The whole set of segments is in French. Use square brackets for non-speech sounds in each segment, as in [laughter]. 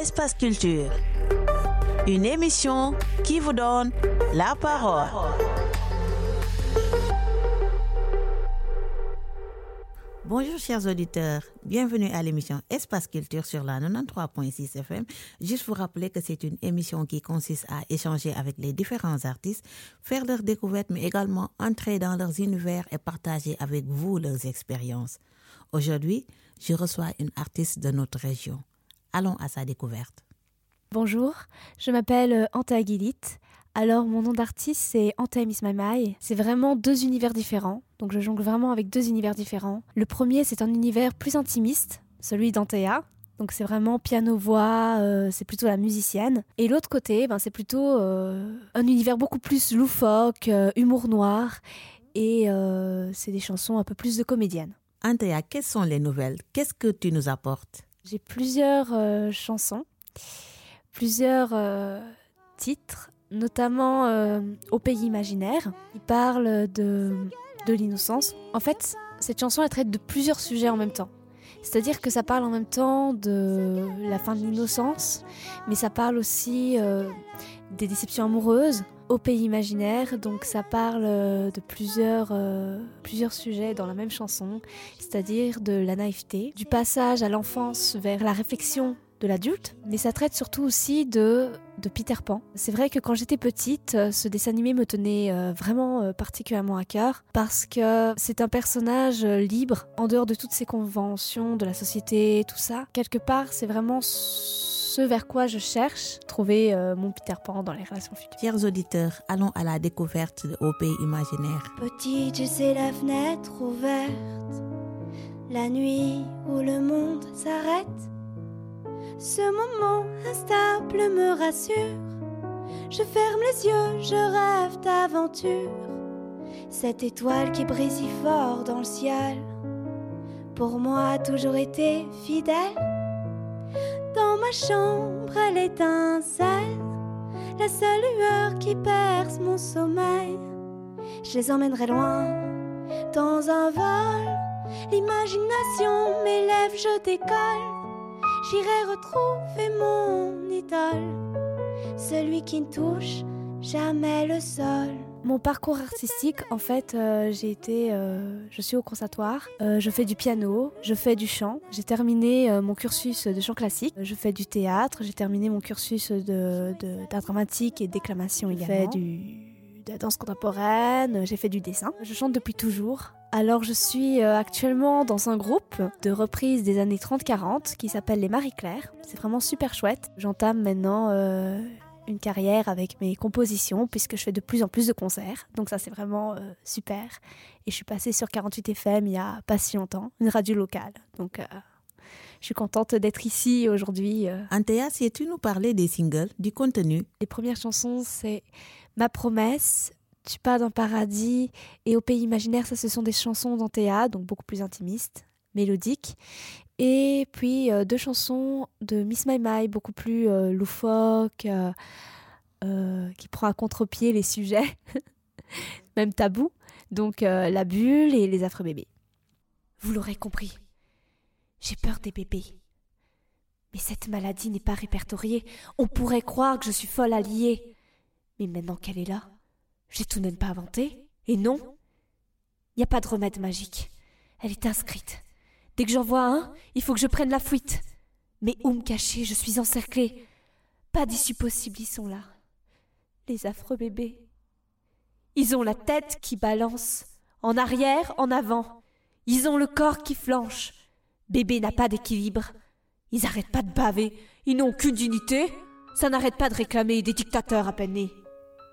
Espace Culture. Une émission qui vous donne la parole. Bonjour chers auditeurs, bienvenue à l'émission Espace Culture sur la 93.6 FM. Juste vous rappeler que c'est une émission qui consiste à échanger avec les différents artistes, faire leurs découvertes, mais également entrer dans leurs univers et partager avec vous leurs expériences. Aujourd'hui, je reçois une artiste de notre région. Allons à sa découverte. Bonjour, je m'appelle Anta Aguilit. Alors, mon nom d'artiste, c'est Anta Miss My C'est vraiment deux univers différents. Donc, je jongle vraiment avec deux univers différents. Le premier, c'est un univers plus intimiste, celui d'Antea. Donc, c'est vraiment piano-voix, euh, c'est plutôt la musicienne. Et l'autre côté, ben, c'est plutôt euh, un univers beaucoup plus loufoque, euh, humour noir. Et c'est des chansons un peu plus de comédienne. Antea, quelles sont les nouvelles? Qu'est-ce que tu nous apportes? J'ai plusieurs chansons, plusieurs titres notamment euh, Au pays imaginaire. Il parle de, de l'innocence. En fait, cette chanson, elle traite de plusieurs sujets en même temps. C'est-à-dire que ça parle en même temps de la fin de l'innocence, mais ça parle aussi euh, des déceptions amoureuses au pays imaginaire. Donc ça parle euh, de plusieurs, plusieurs sujets dans la même chanson, c'est-à-dire de la naïveté, du passage à l'enfance vers la réflexion de l'adulte, mais ça traite surtout aussi de, de Peter Pan. C'est vrai que quand j'étais petite, euh, ce dessin animé me tenait euh, vraiment euh, particulièrement à cœur parce que c'est un personnage libre, en dehors de toutes ces conventions de la société, tout ça. Quelque part, c'est vraiment ce vers quoi je cherche, trouver mon Peter Pan dans les relations futures. Chers auditeurs, allons à la découverte de Au pays imaginaire. Petite, je sais la fenêtre ouverte, la nuit où le monde s'arrête ce moment instable me rassure. Je ferme les yeux, je rêve d'aventure. Cette étoile qui brille si fort dans le ciel, pour moi a toujours été fidèle. Dans ma chambre, elle étincelle, la seule lueur qui perce mon sommeil. Je les emmènerai loin, dans un vol. L'imagination m'élève, je décolle j'irai retrouver mon idole, celui qui ne touche jamais le sol. Mon parcours artistique, en fait, euh, j'ai été, euh, je suis au conservatoire, euh, je fais du piano, je fais du chant. J'ai terminé mon cursus de chant classique, je fais du théâtre, j'ai terminé mon cursus de d'art dramatique et déclamation également. J'ai fait du, de la danse contemporaine, j'ai fait du dessin. Je chante depuis toujours. Alors je suis actuellement dans un groupe de reprises des années 30-40 qui s'appelle les Marie-Claire. C'est vraiment super chouette. J'entame maintenant une carrière avec mes compositions puisque je fais de plus en plus de concerts. Donc ça c'est vraiment euh, super. Et je suis passée sur 48 FM il y a pas si longtemps, une radio locale. Donc je suis contente d'être ici aujourd'hui. Antea, si tu nous parlais des singles, du contenu? Les premières chansons c'est Ma promesse, tu pas d'un paradis et Au pays imaginaire, ça ce sont des chansons d'Antea, donc beaucoup plus intimistes, mélodiques. Et puis euh, deux chansons de Miss My My, beaucoup plus euh, loufoques, euh, qui prend à contre-pied les sujets, [laughs] même tabous. Donc La bulle et Les affreux bébés. Vous l'aurez compris, j'ai peur des bébés. Mais cette maladie n'est pas répertoriée. On pourrait croire que je suis folle à lier. Mais maintenant qu'elle est là, j'ai tout de même pas inventé. Et non, il n'y a pas de remède magique. Elle est inscrite. Dès que j'en vois un, il faut que je prenne la fuite. Mais où me cacher? Je suis encerclée. Pas d'issue possible, ils sont là. Les affreux bébés. Ils ont la tête qui balance, en arrière, en avant. Ils ont le corps qui flanche. Bébé n'a pas d'équilibre. Ils arrêtent pas de baver. Ils n'ont aucune dignité. Ça n'arrête pas de réclamer des dictateurs à peine nés.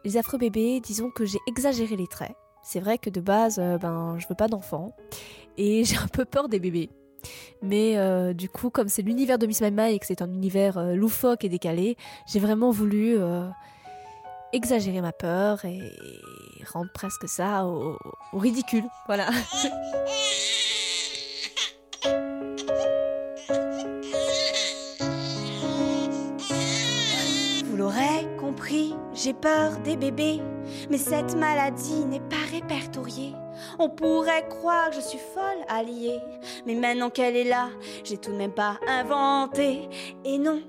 Les affreux bébés, disons que j'ai exagéré les traits. C'est vrai que de base, euh, ben, je veux pas d'enfants et [laughs] j'ai un peu peur des bébés. Mais euh, du coup, comme c'est l'univers de Miss Mama et que c'est un univers euh, loufoque et décalé, j'ai vraiment voulu exagérer ma peur et rendre presque ça au, au ridicule. Voilà. Vous l'aurez compris, j'ai peur des bébés, mais cette maladie n'est pas répertoriée. On pourrait croire que je suis folle alliée, mais maintenant qu'elle est là, j'ai tout de même pas inventé. Et non,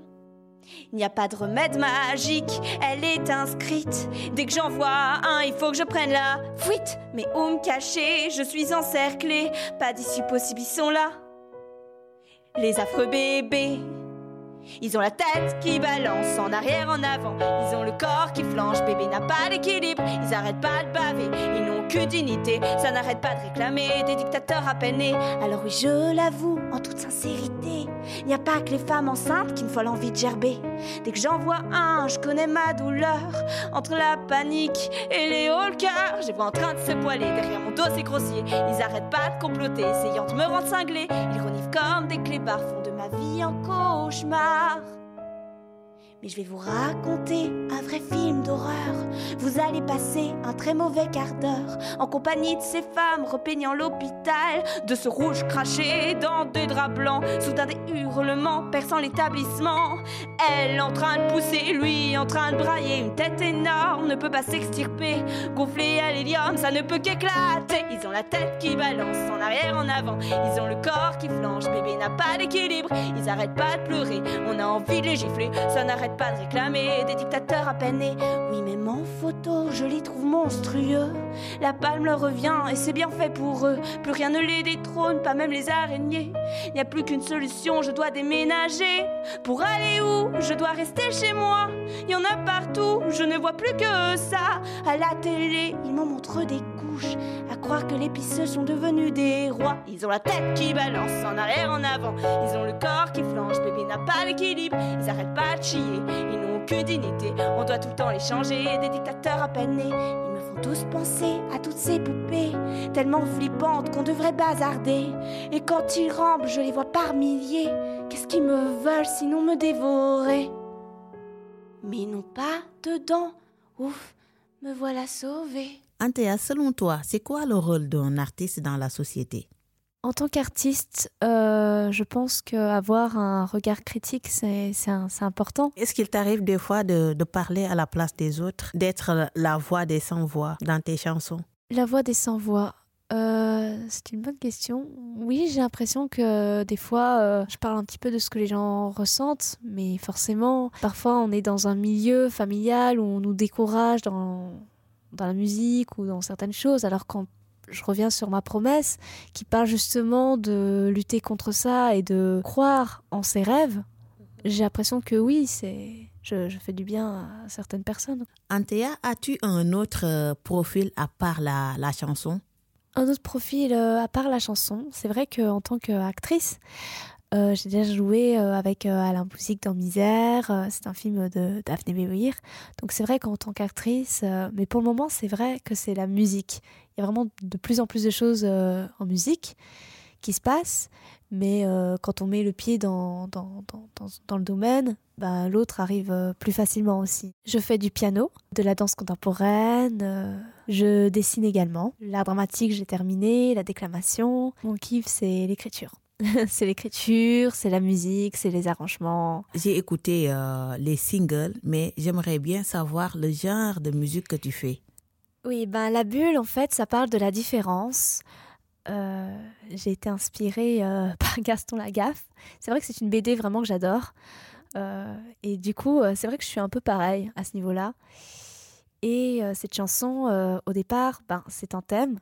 Il n'y a pas de remède magique, elle est inscrite. Dès que j'en vois un, il faut que je prenne la fuite. Mais où me cacher? Je suis encerclée. Pas d'issue possible, ils sont là. Les affreux bébés. Ils ont la tête qui balance en arrière, en avant. Ils ont le corps qui flanche, bébé n'a pas d'équilibre. Ils arrêtent pas de baver, ils n'ont que dignité. Ça n'arrête pas de réclamer des dictateurs à peine Alors oui, je l'avoue, en toute sincérité, il n'y a pas que les femmes enceintes qui me font l'envie de gerber. Dès que j'en vois un, je connais ma douleur. Entre la panique et les hauts le j'ai vois en train de se poiler. Derrière mon dos, c'est grossier. Ils arrêtent pas de comploter, essayant de me rendre cinglé. Ils reniflent comme des clébards, font vie en cauchemar. Mais je vais vous raconter un vrai film d'horreur. Vous allez passer un très mauvais quart d'heure en compagnie de ces femmes repeignant l'hôpital, de ce rouge craché dans des draps blancs, soudain des hurlements perçant l'établissement. Elle en train de pousser, lui en train de brailler, une tête énorme ne peut pas s'extirper. Gonflé à l'hélium, ça ne peut qu'éclater. Ils ont la tête qui balance en arrière, en avant. Ils ont le corps qui flanche, bébé n'a pas d'équilibre. Ils arrêtent pas de pleurer, on a envie de les gifler, ça n'arrête pas de réclamer des dictateurs à peine Oui, même en photo, je les trouve monstrueux. La palme leur revient et c'est bien fait pour eux. Plus rien ne les détrône, pas même les araignées. Il n'y a plus qu'une solution, je dois déménager. Pour aller où Je dois rester chez moi. Il y en a partout, je ne vois plus que ça. À la télé, ils m'en montrent des couches. Croire que les pisseux sont devenus des rois. Ils ont la tête qui balance en arrière, en avant. Ils ont le corps qui flanche, bébé n'a pas l'équilibre. Ils arrêtent pas de chier ils n'ont que dignité. On doit tout le temps les changer, des dictateurs à peine nés. Ils me font tous penser à toutes ces poupées, tellement flippantes qu'on devrait bazarder. Et quand ils rampent, je les vois par milliers. Qu'est-ce qu'ils me veulent sinon me dévorer? Mais n'ont pas dedans. Ouf, me voilà sauvée. Antea, selon toi, c'est quoi le rôle d'un artiste dans la société? En tant qu'artiste, euh, je pense qu'avoir un regard critique, c'est important. Est-ce qu'il t'arrive des fois de, parler à la place des autres, d'être la voix des sans-voix dans tes chansons? La voix des sans-voix, euh, c'est une bonne question. Oui, j'ai l'impression que des fois, euh, je parle un petit peu de ce que les gens ressentent, mais forcément, parfois on est dans un milieu familial où on nous décourage dans, dans la musique ou dans certaines choses, alors qu'en je reviens sur ma promesse qui parle justement de lutter contre ça et de croire en ses rêves. J'ai l'impression que oui, c'est je, fais du bien à certaines personnes. Antea, as-tu un autre euh, profil à part la, la chanson? Un autre profil euh, à part la chanson. C'est vrai qu'en tant qu'actrice, euh, j'ai déjà joué avec Alain Boussic dans Misère. c'est un film de Daphné. Donc c'est vrai qu'en tant qu'actrice, mais pour le moment, c'est vrai que c'est la musique y a vraiment de plus en plus de choses euh, en musique qui se passent. Mais euh, quand on met le pied dans, dans, dans, dans le domaine, ben, l'autre arrive euh, plus facilement aussi. Je fais du piano, de la danse contemporaine, je dessine également. L'art dramatique, j'ai terminé, la déclamation. Mon kiff, c'est l'écriture. [laughs] c'est l'écriture, c'est la musique, c'est les arrangements. J'ai écouté les singles, mais j'aimerais bien savoir le genre de musique que tu fais. Oui, ben la bulle, en fait, ça parle de la différence. Euh, j'ai été inspirée euh, [laughs] par Gaston Lagaffe. C'est vrai que c'est une BD vraiment que j'adore. Euh, et du coup, c'est vrai que je suis un peu pareil à ce niveau-là. Et cette chanson, au départ, ben, c'est un thème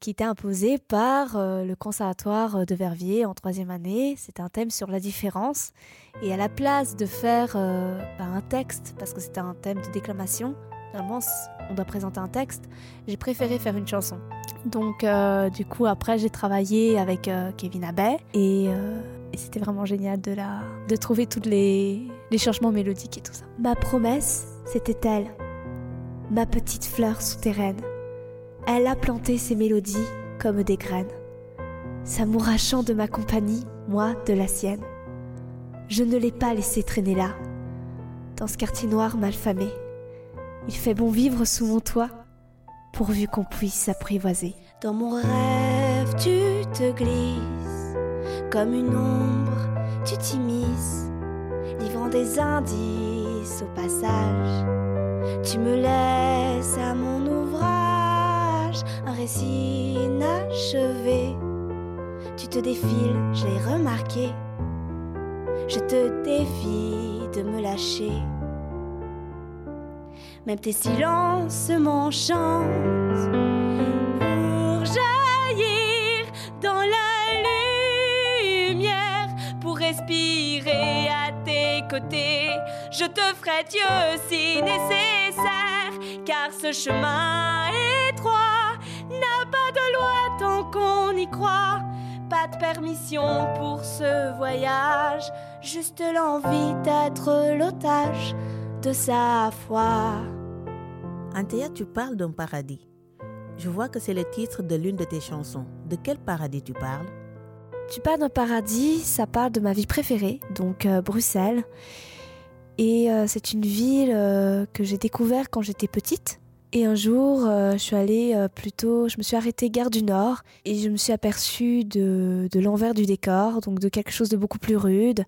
qui était imposé par le conservatoire de Verviers en troisième année. C'est un thème sur la différence. Et à la place de faire ben, un texte, parce que c'était un thème de déclamation, Normalement, on doit présenter un texte. J'ai préféré faire une chanson. Donc, euh, du coup, après, j'ai travaillé avec euh, Kevin Abbey euh, et, c'était vraiment génial de, la, de trouver tous les changements mélodiques et tout ça. Ma promesse, c'était elle, ma petite fleur souterraine. Elle a planté ses mélodies comme des graines, s'amourachant de ma compagnie, moi de la sienne. Je ne l'ai pas laissé traîner là, dans ce quartier noir malfamé. Il fait bon vivre sous mon toit, pourvu qu'on puisse s'apprivoiser. Dans mon rêve, tu te glisses, comme une ombre, tu t'immisces, livrant des indices au passage. Tu me laisses inachevé. Tu te défiles, je l'ai remarqué. Je te défie de me lâcher. Même tes silences m'enchantent pour jaillir dans la lumière, pour respirer à tes côtés. Je te ferai Dieu si nécessaire, car ce chemin étroit qu'on y croit. Pas de permission pour ce voyage, juste l'envie d'être l'otage de sa foi. Antea, tu parles d'un paradis. Je vois que c'est le titre de l'une de tes chansons. De quel paradis tu parles? Tu parles d'un paradis, ça parle de ma vie préférée, donc euh, Bruxelles. Et euh, c'est une ville euh, que j'ai découverte quand j'étais petite. Et un jour, euh, je suis allée euh, plutôt, je me suis arrêtée gare du Nord et je me suis aperçue de, l'envers du décor, donc de quelque chose de beaucoup plus rude,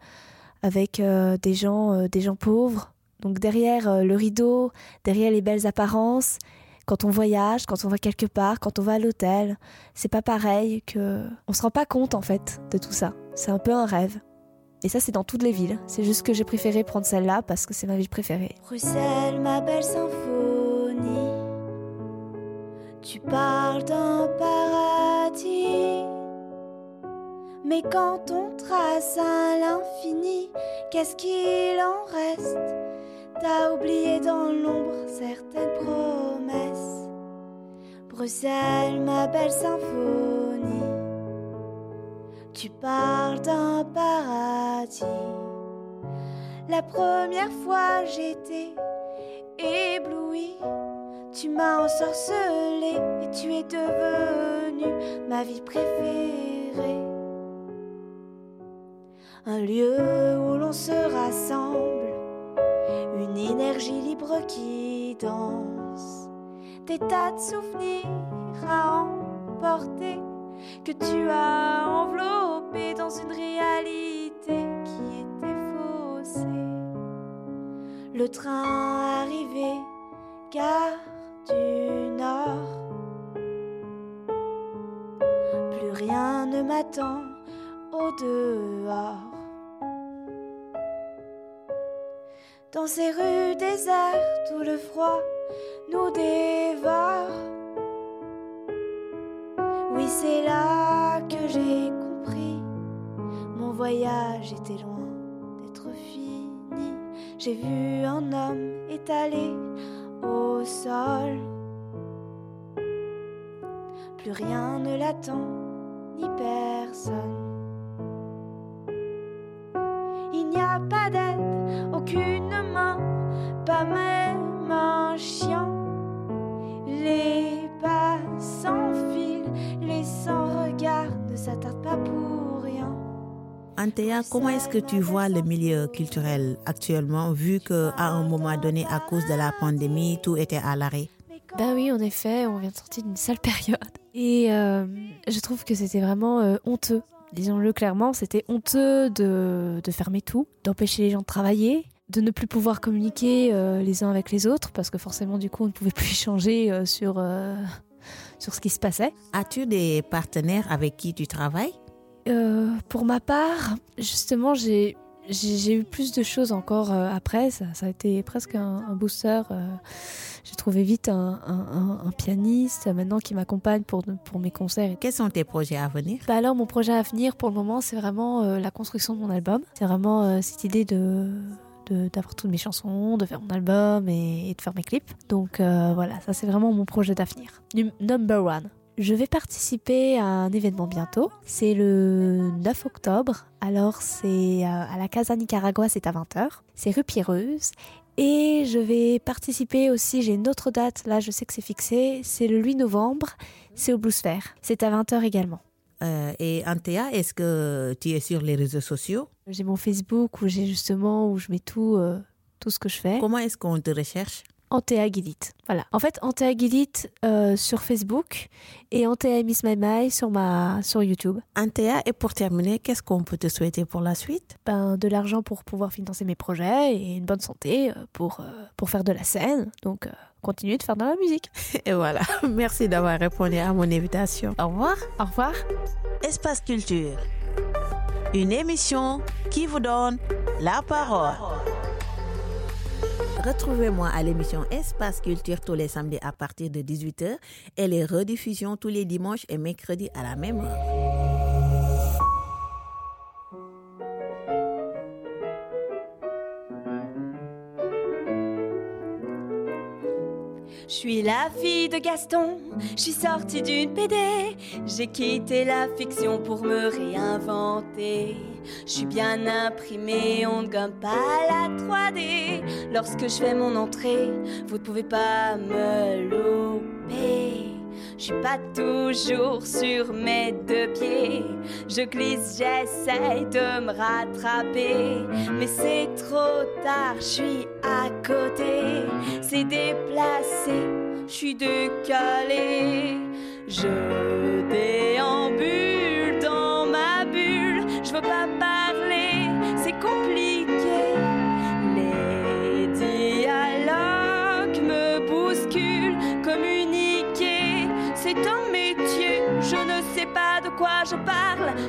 avec euh, des gens, des gens pauvres. Donc derrière le rideau, derrière les belles apparences, quand on voyage, quand on va quelque part, quand on va à l'hôtel, c'est pas pareil que, on se rend pas compte en fait de tout ça. C'est un peu un rêve. Et ça, c'est dans toutes les villes. C'est juste que j'ai préféré prendre celle-là parce que c'est ma ville préférée. Bruxelles, ma belle. Tu parles d'un paradis. Mais quand on trace à l'infini, qu'est-ce qu'il en reste? T'as oublié dans l'ombre certaines promesses. Bruxelles, ma belle symphonie. Tu parles d'un paradis. La première fois j'étais éblouie. Tu m'as ensorcelée et tu es devenue ma vie préférée. Un lieu où l'on se rassemble, une énergie libre qui danse, des tas de souvenirs à emporter que tu as enveloppé dans une réalité qui était faussée. Le train arrivé, gare du Nord. Plus rien ne m'attend au dehors. Dans ces rues désertes où le froid nous dévore. Oui, c'est là que j'ai compris. Mon voyage était loin d'être fini. J'ai vu un homme étalé Plus rien ne l'attend, ni personne. Il n'y a pas d'aide, aucune main, pas même un chien. Les pas sans fil, les sans regard ne s'attardent pas pour. Antea, comment est-ce que tu vois le milieu culturel actuellement, vu qu'à un moment donné, à cause de la pandémie, tout était à l'arrêt? Ben oui, en effet, on vient de sortir d'une sale période. Et euh, je trouve que c'était vraiment euh, honteux. Disons-le clairement, c'était honteux de, de fermer tout, d'empêcher les gens de travailler, de ne plus pouvoir communiquer euh, les uns avec les autres, parce que forcément, du coup, on ne pouvait [laughs] plus échanger sur, sur ce qui se passait. As-tu des partenaires avec qui tu travailles? Euh, pour ma part, justement, j'ai eu plus de choses encore euh, après. Ça, ça a été presque un, un booster. euh, j'ai trouvé vite un, un- un- un pianiste maintenant qui m'accompagne pour, pour mes concerts. Quels sont tes projets à venir? Bah alors, mon projet à venir pour le moment, c'est vraiment euh, la construction de mon album. C'est vraiment euh, cette idée de d'avoir toutes mes chansons, de faire mon album et, et de faire mes clips. Donc euh, voilà, ça c'est vraiment mon projet d'avenir. Num- Number one. Je vais participer à un événement bientôt. C'est le 9 octobre. Alors c'est euh, à la Casa Nicaragua, c'est à 20h. C'est rue Pierreuse. Et je vais participer aussi, j'ai une autre date, là je sais que c'est fixé, c'est le 8 novembre, c'est au Blue Sphere. C'est à 20h également. Euh, Et Antea, est-ce que tu es sur les réseaux sociaux? J'ai mon Facebook où j'ai justement, où je mets tout, euh, tout ce que je fais. Comment est-ce qu'on te recherche? Antea Guilit. Voilà. En fait, Antea Guilit euh, sur Facebook et Antea Miss My My sur, ma, sur YouTube. Antea, et pour terminer, qu'est-ce qu'on peut te souhaiter pour la suite? Ben, de l'argent pour pouvoir financer mes projets et une bonne santé euh, pour, euh, pour faire de la scène. Donc, euh, continuer de faire de la musique. [laughs] Et voilà, [laughs] merci d'avoir répondu à mon invitation. Au revoir. Au revoir. Espace Culture. Une émission qui vous donne la parole. Retrouvez-moi à l'émission Espace Culture tous les samedis à partir de 18h et les rediffusions tous les dimanches et mercredis à la même heure. Je suis la fille de Gaston, je suis sortie d'une PD. J'ai quitté la fiction pour me réinventer. Je suis bien imprimée, on ne gomme pas la 3D. Lorsque je fais mon entrée, vous ne pouvez pas me louper. Je suis pas toujours sur mes deux pieds. Je glisse, j'essaye de me rattraper. Mais c'est trop tard, je suis à côté. C'est déplacé, je suis décalé. Je déambule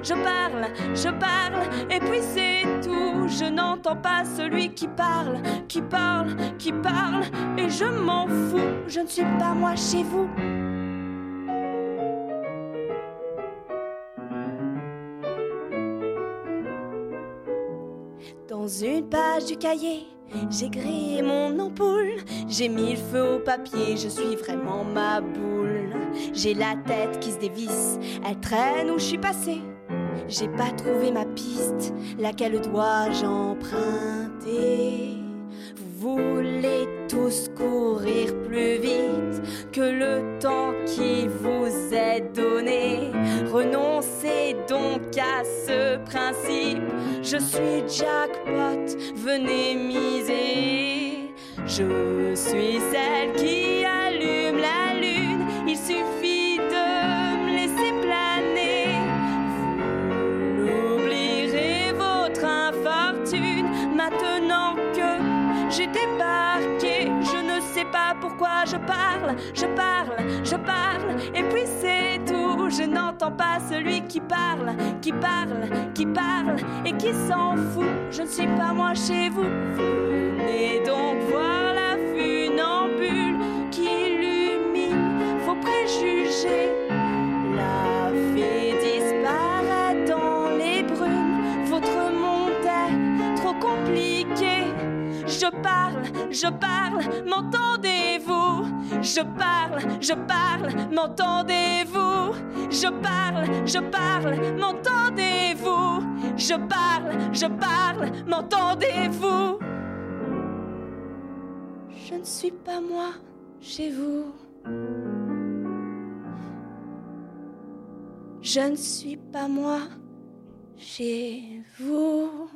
je parle, je parle, et puis c'est tout. Je n'entends pas celui qui parle, qui parle, qui parle, et je m'en fous. Je ne suis pas moi chez vous. Dans une page du cahier, j'ai grillé mon ampoule. J'ai mis le feu au papier, je suis vraiment ma boule. J'ai la tête qui se dévisse, elle traîne où je suis passée. J'ai pas trouvé ma piste, laquelle dois-je emprunter? Vous voulez tous courir plus vite que le temps qui vous est donné. Renoncez donc à ce principe. Je suis jackpot, venez miser. Je suis celle qui allume pourquoi je parle, je parle, je parle, et puis c'est tout. Je n'entends pas celui qui parle, qui parle, qui parle, et qui s'en fout. Je ne suis pas moi chez vous. Venez donc voir la funambule qui illumine vos préjugés. Je parle, je parle, m'entendez-vous? Je parle, je parle, m'entendez-vous? Je parle, je parle, m'entendez-vous? Je parle, je parle, m'entendez-vous? Je ne suis pas moi chez vous. Je ne suis pas moi chez vous.